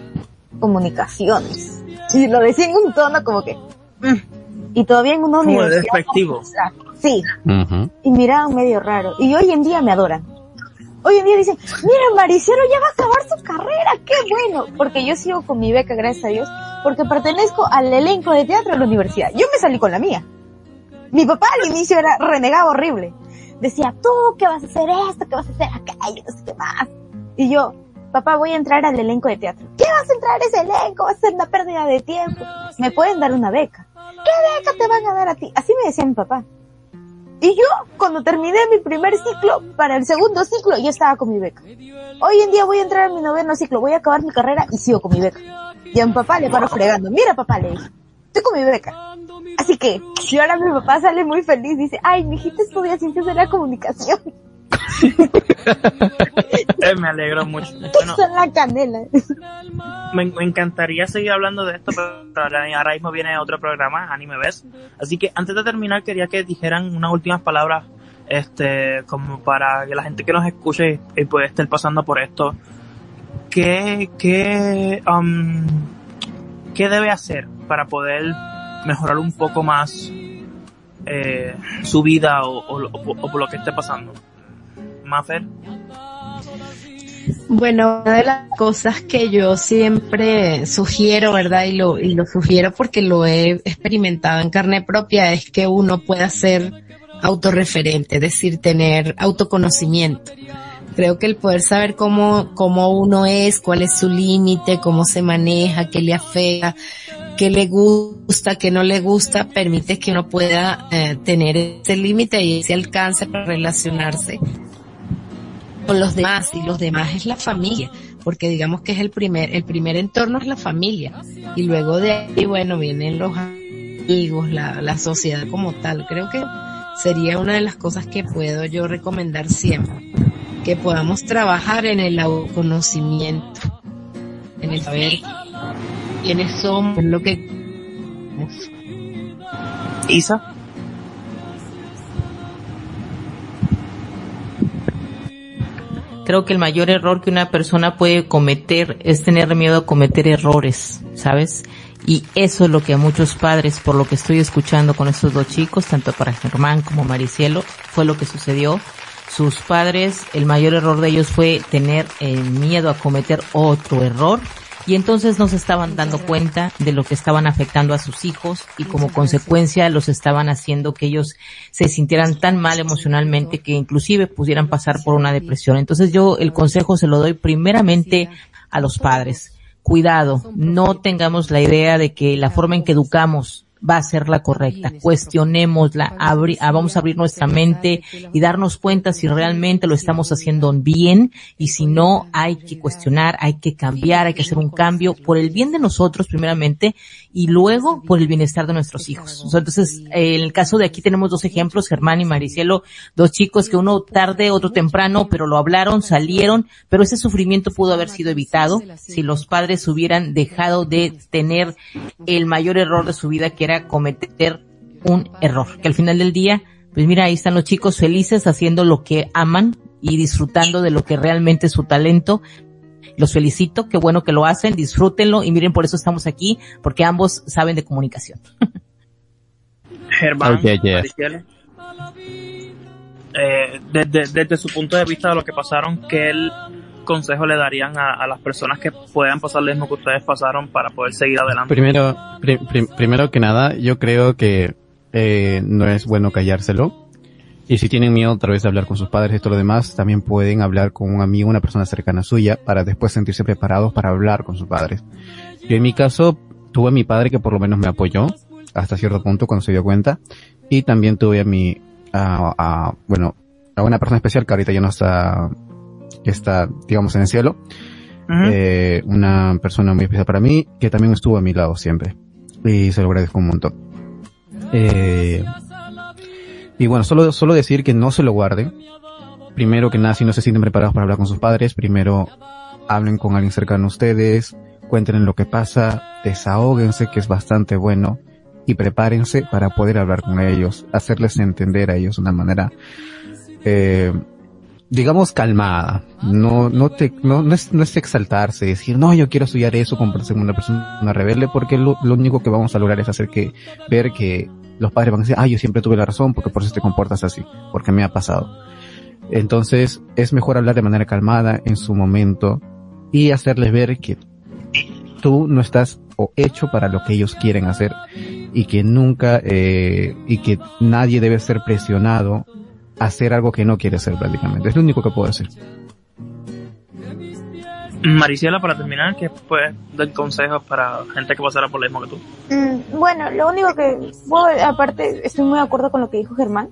comunicaciones. Y lo decía en un tono como que, mm" y todavía en una universidad. despectivo. Sí. Y miraban medio raro. Y hoy en día me adoran. Hoy en día dicen, mira, Maricero ya va a acabar su carrera, qué bueno. Porque yo sigo con mi beca, gracias a Dios, porque pertenezco al elenco de teatro de la universidad. Yo me salí con la mía. Mi papá al inicio era renegado horrible. Decía, tú, ¿qué vas a hacer esto? ¿Qué vas a hacer acá? Y no sé qué más. Y yo, papá, voy a entrar al elenco de teatro. ¿Qué vas a entrar a ese elenco? Va a ser una pérdida de tiempo. Me pueden dar una beca. ¿qué beca te van a dar a ti? Así me decía mi papá. Y yo, cuando terminé mi primer ciclo, para el segundo ciclo, yo estaba con mi beca. Hoy en día voy a entrar a mi noveno ciclo, voy a acabar mi carrera y sigo con mi beca. Y a mi papá le paro fregando. Mira papá, le dije, estoy con mi beca. Así que, si ahora mi papá sale muy feliz, dice, ay, mi hijita estudia ciencias de la comunicación. Eh, me alegro mucho. Bueno, la canela. Me, encantaría seguir hablando de esto, pero ahora mismo viene otro programa, Anime Ves. Así que antes de terminar, quería que dijeran unas últimas palabras, este, como para que la gente que nos escuche y, puede estar pasando por esto, ¿qué, qué, um, qué debe hacer para poder mejorar un poco más eh, su vida o, o, o por lo que esté pasando? Bueno, una de las cosas que yo siempre sugiero, ¿verdad? Y lo, y lo sugiero porque lo he experimentado en carne propia, es que uno pueda ser autorreferente, es decir, tener autoconocimiento. Creo que el poder saber cómo, cómo uno es, cuál es su límite, cómo se maneja, qué le afecta, qué le gusta, qué no le gusta, permite que uno pueda eh, tener ese límite y ese alcance para relacionarse con los demás y los demás es la familia porque digamos que es el primer el primer entorno es la familia. Y luego de ahí bueno vienen los amigos la, la sociedad como tal. Creo que sería una de las cosas que puedo yo recomendar siempre que podamos trabajar en el autoconocimiento en el saber quiénes somos lo que Isa creo que el mayor error que una persona puede cometer es tener miedo a cometer errores, ¿sabes? Y eso es lo que a muchos padres, por lo que estoy escuchando con estos dos chicos, tanto para Germán como Maricielo, fue lo que sucedió. Sus padres, el mayor error de ellos fue tener el miedo a cometer otro error y entonces no se estaban dando cuenta de lo que estaban afectando a sus hijos y como consecuencia los estaban haciendo que ellos se sintieran tan mal emocionalmente que inclusive pudieran pasar por una depresión. Entonces yo el consejo se lo doy primeramente a los padres. Cuidado, no tengamos la idea de que la forma en que educamos va a ser la correcta. Cuestionémosla, abri ah, vamos a abrir nuestra mente y darnos cuenta si realmente lo estamos haciendo bien y si no hay que cuestionar, hay que cambiar, hay que hacer un cambio por el bien de nosotros primeramente y luego por el bienestar de nuestros hijos. Entonces, en el caso de aquí tenemos dos ejemplos, Germán y Maricielo, dos chicos que uno tarde, otro temprano, pero lo hablaron, salieron, pero ese sufrimiento pudo haber sido evitado si los padres hubieran dejado de tener el mayor error de su vida que era cometer un error. Que al final del día, pues mira, ahí están los chicos felices haciendo lo que aman y disfrutando de lo que realmente es su talento. Los felicito, qué bueno que lo hacen, disfrútenlo y miren, por eso estamos aquí, porque ambos saben de comunicación. Germán, eh, desde, desde su punto de vista de lo que pasaron, que él consejo le darían a, las personas que puedan pasar lo mismo que ustedes pasaron para poder seguir adelante? Primero, primero que nada, yo creo que eh, no es bueno callárselo. Y si tienen miedo otra vez de hablar con sus padres y todo lo demás, también pueden hablar con un amigo, una persona cercana suya, para después sentirse preparados para hablar con sus padres. Yo en mi caso tuve a mi padre que por lo menos me apoyó hasta cierto punto cuando se dio cuenta. Y también tuve a mi, a, bueno, a una persona especial que ahorita ya no está está, digamos, en el cielo. eh, una persona muy especial para mí, que también estuvo a mi lado siempre. Y se lo agradezco un montón. Eh, y bueno, solo, solo decir que no se lo guarden. Primero que nada, no se sienten preparados para hablar con sus padres, primero hablen con alguien cercano a ustedes, cuenten lo que pasa, desahóguense, que es bastante bueno, y prepárense para poder hablar con ellos, hacerles entender a ellos de una manera eh, digamos, calmada. No, no te, no, no es, no es exaltarse, decir, no, yo quiero estudiar eso como una persona rebelde, porque lo, lo, único que vamos a lograr es hacer que, ver que los padres van a decir, ah, yo siempre tuve la razón porque por eso te comportas así, porque me ha pasado. Entonces, es mejor hablar de manera calmada en su momento y hacerles ver que tú no estás o hecho para lo que ellos quieren hacer y que nunca, eh, y que nadie debe ser presionado hacer algo que no quiere hacer prácticamente. Es lo único que puedo decir. Mariciela, para terminar, ¿qué puedes dar consejos para gente que pasara por lo mismo que tú? Mm, bueno, lo único que, aparte, estoy muy de acuerdo con lo que dijo Germán.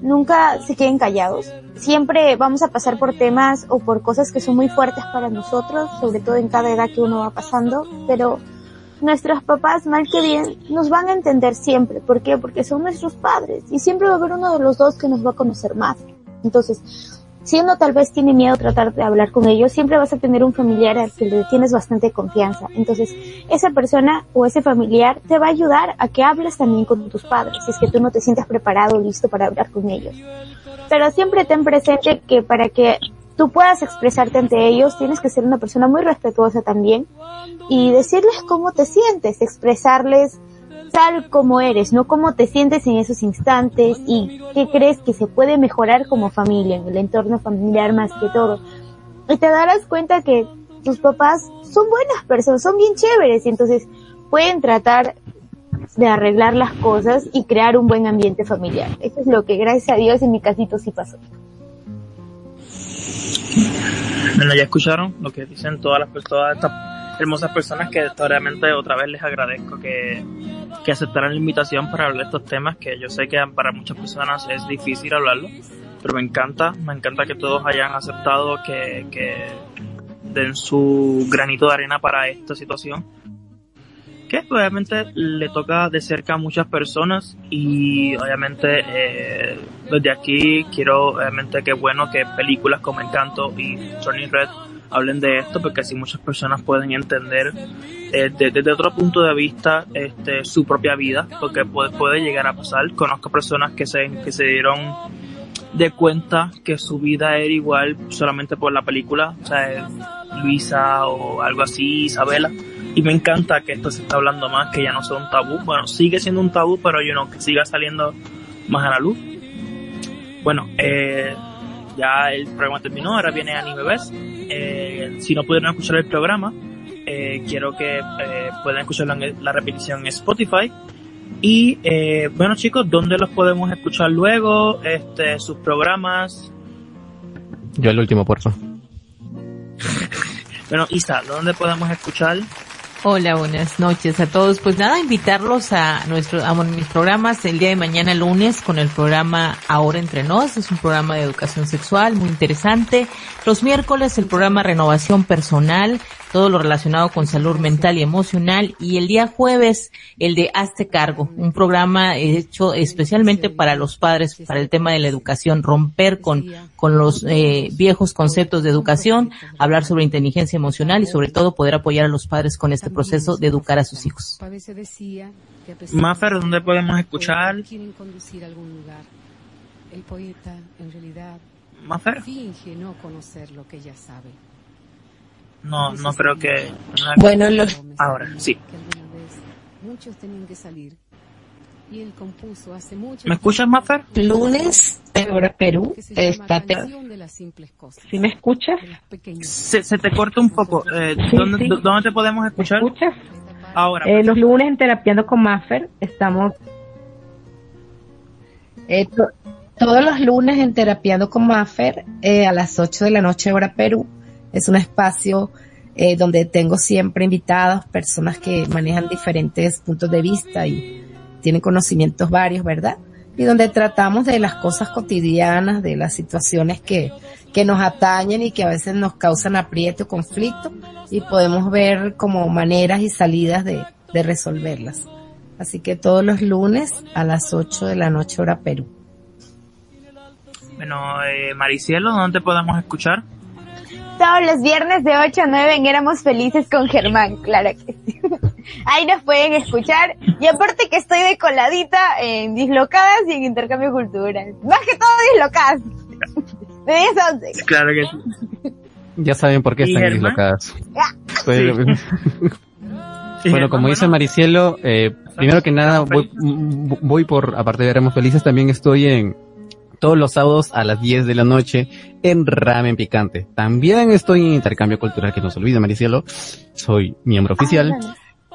Nunca se queden callados. Siempre vamos a pasar por temas o por cosas que son muy fuertes para nosotros, sobre todo en cada edad que uno va pasando, pero nuestros papás, mal que bien, nos van a entender siempre. ¿Por qué? Porque son nuestros padres y siempre va a haber uno de los dos que nos va a conocer más. Entonces, si uno tal vez tiene miedo tratar de hablar con ellos, siempre vas a tener un familiar al que le tienes bastante confianza. Entonces, esa persona o ese familiar te va a ayudar a que hables también con tus padres, si es que tú no te sientes preparado o listo para hablar con ellos. Pero siempre ten presente que para que tú puedas expresarte ante ellos, tienes que ser una persona muy respetuosa también y decirles cómo te sientes, expresarles tal como eres, no cómo te sientes en esos instantes y qué crees que se puede mejorar como familia, en el entorno familiar más que todo. y te darás cuenta que tus papás son buenas personas, son bien chéveres y entonces pueden tratar de arreglar las cosas y crear un buen ambiente familiar. Eso es lo que gracias a Dios en mi casito sí pasó. Bueno, ya escucharon lo que dicen todas las estas hermosas personas que realmente otra vez les agradezco que, que aceptaran la invitación para hablar de estos temas que yo sé que para muchas personas es difícil hablarlo, pero me encanta, me encanta que todos hayan aceptado que, que den su granito de arena para esta situación que obviamente le toca de cerca a muchas personas y obviamente eh, desde aquí quiero obviamente que bueno que películas como Encanto y Turning Red hablen de esto porque así muchas personas pueden entender eh, desde otro punto de vista este, su propia vida porque puede, puede llegar a pasar conozco personas que se, que se dieron de cuenta que su vida era igual solamente por la película o sea Luisa o algo así Isabela y me encanta que esto se está hablando más, que ya no sea un tabú. Bueno, sigue siendo un tabú, pero yo no, que siga saliendo más a la luz. Bueno, eh, ya el programa terminó, ahora viene Anime Bebés. Eh, si no pudieron escuchar el programa, eh, quiero que eh, puedan escuchar la, la, repetición en Spotify. Y eh, bueno chicos, ¿dónde los podemos escuchar luego? Este, sus programas. Yo el último, por favor. bueno, Isa, ¿dónde podemos escuchar Hola, buenas noches a todos. Pues nada, invitarlos a nuestro, a mis programas el día de mañana lunes con el programa Ahora Entre Nos. Es un programa de educación sexual muy interesante. Los miércoles el programa Renovación Personal todo lo relacionado con salud mental y emocional y el día jueves el de Hazte Cargo, un programa hecho especialmente para los padres, para el tema de la educación, romper con, con los eh, viejos conceptos de educación, hablar sobre inteligencia emocional y sobre todo poder apoyar a los padres con este proceso de educar a sus hijos. Mafer, ¿dónde podemos escuchar? El poeta, en realidad, Mafer. finge no conocer lo que ya sabe no, no creo que... Bueno, los... ahora, sí. Muchos tenían que salir. Y él compuso hace mucho ¿Me escuchas, Mafer? Lunes, Perú, está... Te... ¿Sí me escuchas? Se, se te corta un poco. Eh, Sí, ¿dónde, sí. ¿Dónde te podemos escuchar? ¿Me escuchas? Ahora. Eh, los lunes en Terapiando con Maffer estamos... eh, to- todos los lunes en Terapiando con Maffer eh, a las 8 de la noche hora Perú. Es un espacio eh, donde tengo siempre invitados, personas que manejan diferentes puntos de vista y tienen conocimientos varios, ¿verdad? Y donde tratamos de las cosas cotidianas, de las situaciones que, que nos atañen y que a veces nos causan aprieto conflicto y podemos ver como maneras y salidas de, de resolverlas. Así que todos los lunes a las 8 de la noche hora Perú. Bueno, eh, Maricielo, ¿dónde podemos escuchar? Todos los viernes de 8 a 9 en Éramos Felices con Germán, claro que sí. Ahí nos pueden escuchar. Y aparte que estoy de coladita en Dislocadas y en Intercambio Cultural. Más que todo Dislocadas. De 10 a 11. Claro que sí. Ya saben por qué ¿Y están Germán? dislocadas. Ah, Pero- Sí, bueno, como dice Maricielo, eh, primero que nada voy, voy por, aparte de Éramos Felices, también estoy en todos los sábados a las 10 de la noche en Ramen Picante. También estoy en Intercambio Cultural, que no se olvide Maricielo. Soy miembro oficial.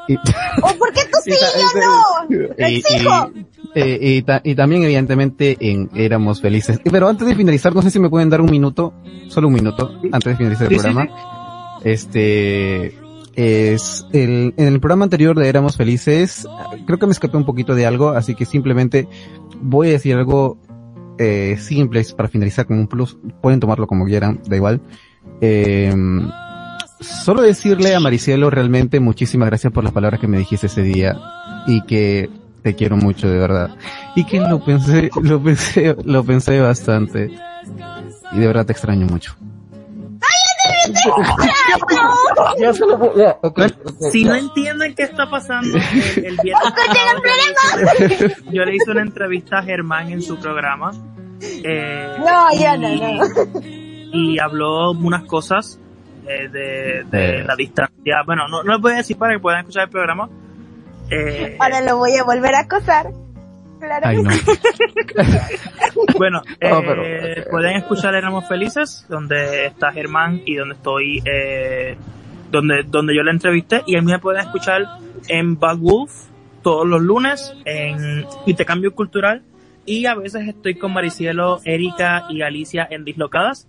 Y- ¿O por qué tú sí, yo no? Lo y, exijo. y- eh, y ta- y también evidentemente en Éramos Felices. Pero antes de finalizar, no sé si me pueden dar un minuto, solo un minuto, antes de finalizar el Sí, sí, programa. Este, es el, en el programa anterior de Éramos Felices, creo que me escapé un poquito de algo, así que simplemente voy a decir algo eh, simple para finalizar con un plus. Pueden tomarlo como quieran, da igual. Eh, solo decirle a Maricielo realmente muchísimas gracias por las palabras que me dijiste ese día y que te quiero mucho de verdad y que lo pensé, lo pensé, lo pensé bastante y de verdad te extraño mucho. Ya se lo- ya, ok, ok, Si ya. no entienden qué está pasando, el viernes pasado yo le hice- yo le hice una entrevista a Germán en su programa. eh, No, ya y- no, no. Y habló unas cosas eh, de, de Eh. la distancia. Bueno, no, no les voy a decir para que puedan escuchar el programa. Eh, Ahora lo voy a volver a acosar. Claro Ay, no. Bueno, Oh, pero- eh, pueden escuchar Éramos Felices, donde está Germán y donde estoy, eh, donde, donde yo le entrevisté, y a mí me pueden escuchar en Bad Wolf todos los lunes en Intercambio Cultural, y a veces estoy con Maricielo, Erika y Alicia en Dislocadas,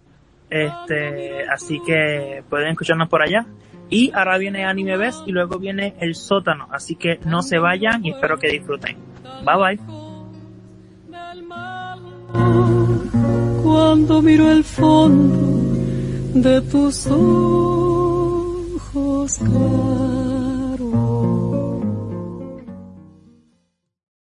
este, así que pueden escucharnos por allá. Y ahora viene Anime Best y luego viene El Sótano, así que no se vayan y espero que disfruten. Bye bye. Cuando miro el fondo de tus ojos.